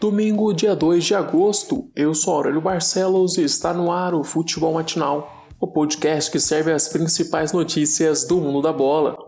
Domingo, dia 2 de agosto, eu sou Aurélio Barcelos e está no ar o Futebol Matinal, o podcast que serve as principais notícias do mundo da bola.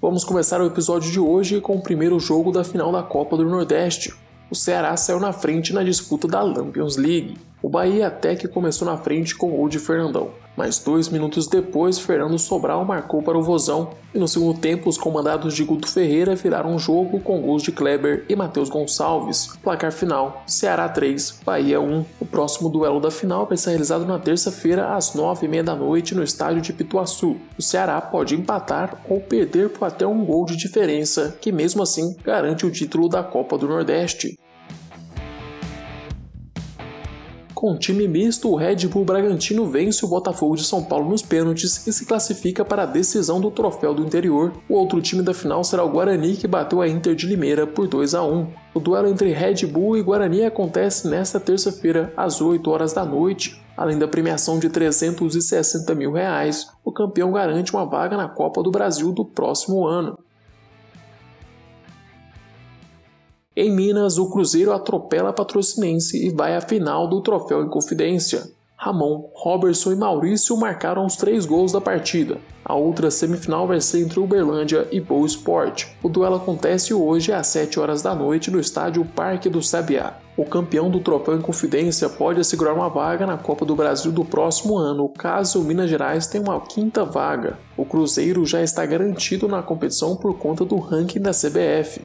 Vamos começar o episódio de hoje com o primeiro jogo da final da Copa do Nordeste. O Ceará saiu na frente na disputa da Champions League. O Bahia até que começou na frente com o gol de Fernandão, mas dois minutos depois Fernando Sobral marcou para o Vozão e no segundo tempo os comandados de Guto Ferreira viraram o jogo com gols de Kleber e Matheus Gonçalves. Placar final: Ceará 3, Bahia 1. O próximo duelo da final vai ser realizado na terça-feira às 9h30 da noite no estádio de Pituaçu. O Ceará pode empatar ou perder por até um gol de diferença, que mesmo assim garante o título da Copa do Nordeste. Com time misto, o Red Bull Bragantino vence o Botafogo de São Paulo nos pênaltis e se classifica para a decisão do troféu do interior. O outro time da final será o Guarani, que bateu a Inter de Limeira por 2 a 1. O duelo entre Red Bull e Guarani acontece nesta terça-feira, às 8 horas da noite. Além da premiação de 360 mil reais, o campeão garante uma vaga na Copa do Brasil do próximo ano. Em Minas, o Cruzeiro atropela a Patrocinense e vai à final do Troféu em Confidência. Ramon, Robertson e Maurício marcaram os três gols da partida. A outra semifinal vai ser entre Uberlândia e Boa Esporte. O duelo acontece hoje às 7 horas da noite no estádio Parque do Sabiá. O campeão do Troféu em Confidência pode assegurar uma vaga na Copa do Brasil do próximo ano, caso o Minas Gerais tenha uma quinta vaga. O Cruzeiro já está garantido na competição por conta do ranking da CBF.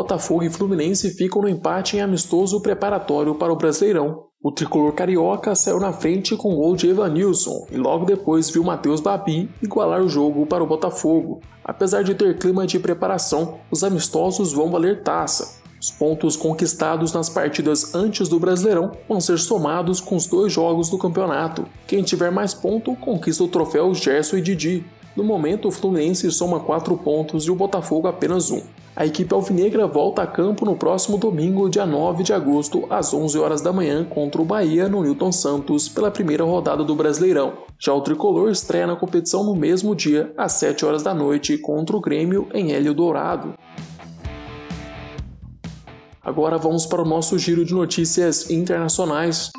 Botafogo e Fluminense ficam no empate em amistoso preparatório para o Brasileirão. O tricolor carioca saiu na frente com o gol de Evanilson e logo depois viu Matheus Babi igualar o jogo para o Botafogo. Apesar de ter clima de preparação, os amistosos vão valer taça. Os pontos conquistados nas partidas antes do Brasileirão vão ser somados com os dois jogos do campeonato. Quem tiver mais ponto conquista o troféu Gerson e Didi. No momento, o Fluminense soma 4 pontos e o Botafogo apenas um. A equipe alvinegra volta a campo no próximo domingo, dia 9 de agosto, às 11 horas da manhã, contra o Bahia no Newton Santos, pela primeira rodada do Brasileirão. Já o tricolor estreia na competição no mesmo dia, às 7 horas da noite, contra o Grêmio em Hélio Dourado. Agora vamos para o nosso giro de notícias internacionais.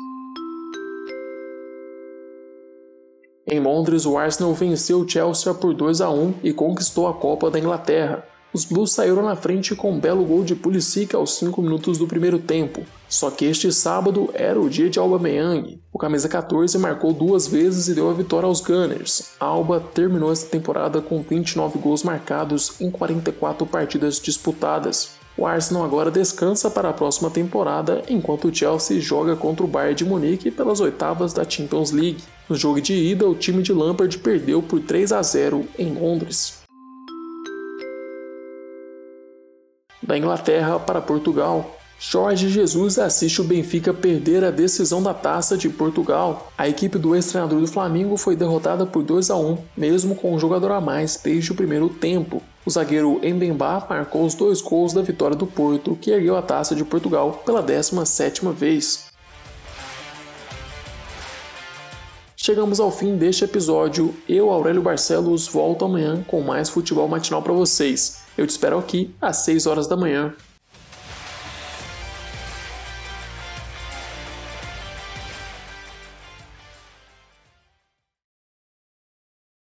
Em Londres, o Arsenal venceu o Chelsea por 2 a 1 e conquistou a Copa da Inglaterra. Os Blues saíram na frente com um belo gol de Pulisic aos 5 minutos do primeiro tempo. Só que este sábado era o dia de Aubameyang. O camisa 14 marcou duas vezes e deu a vitória aos Gunners. Alba terminou esta temporada com 29 gols marcados em 44 partidas disputadas. O Arsenal agora descansa para a próxima temporada, enquanto o Chelsea joga contra o Bayern de Munique pelas oitavas da Champions League. No jogo de ida, o time de Lampard perdeu por 3 a 0 em Londres. da Inglaterra para Portugal. Jorge Jesus assiste o Benfica perder a decisão da Taça de Portugal. A equipe do ex-treinador do Flamengo foi derrotada por 2 a 1, mesmo com um jogador a mais desde o primeiro tempo. O zagueiro Mbemba marcou os dois gols da vitória do Porto, que ergueu a Taça de Portugal pela 17ª vez. Chegamos ao fim deste episódio. Eu, Aurélio Barcelos, volto amanhã com mais futebol matinal para vocês. Eu te espero aqui às 6 horas da manhã.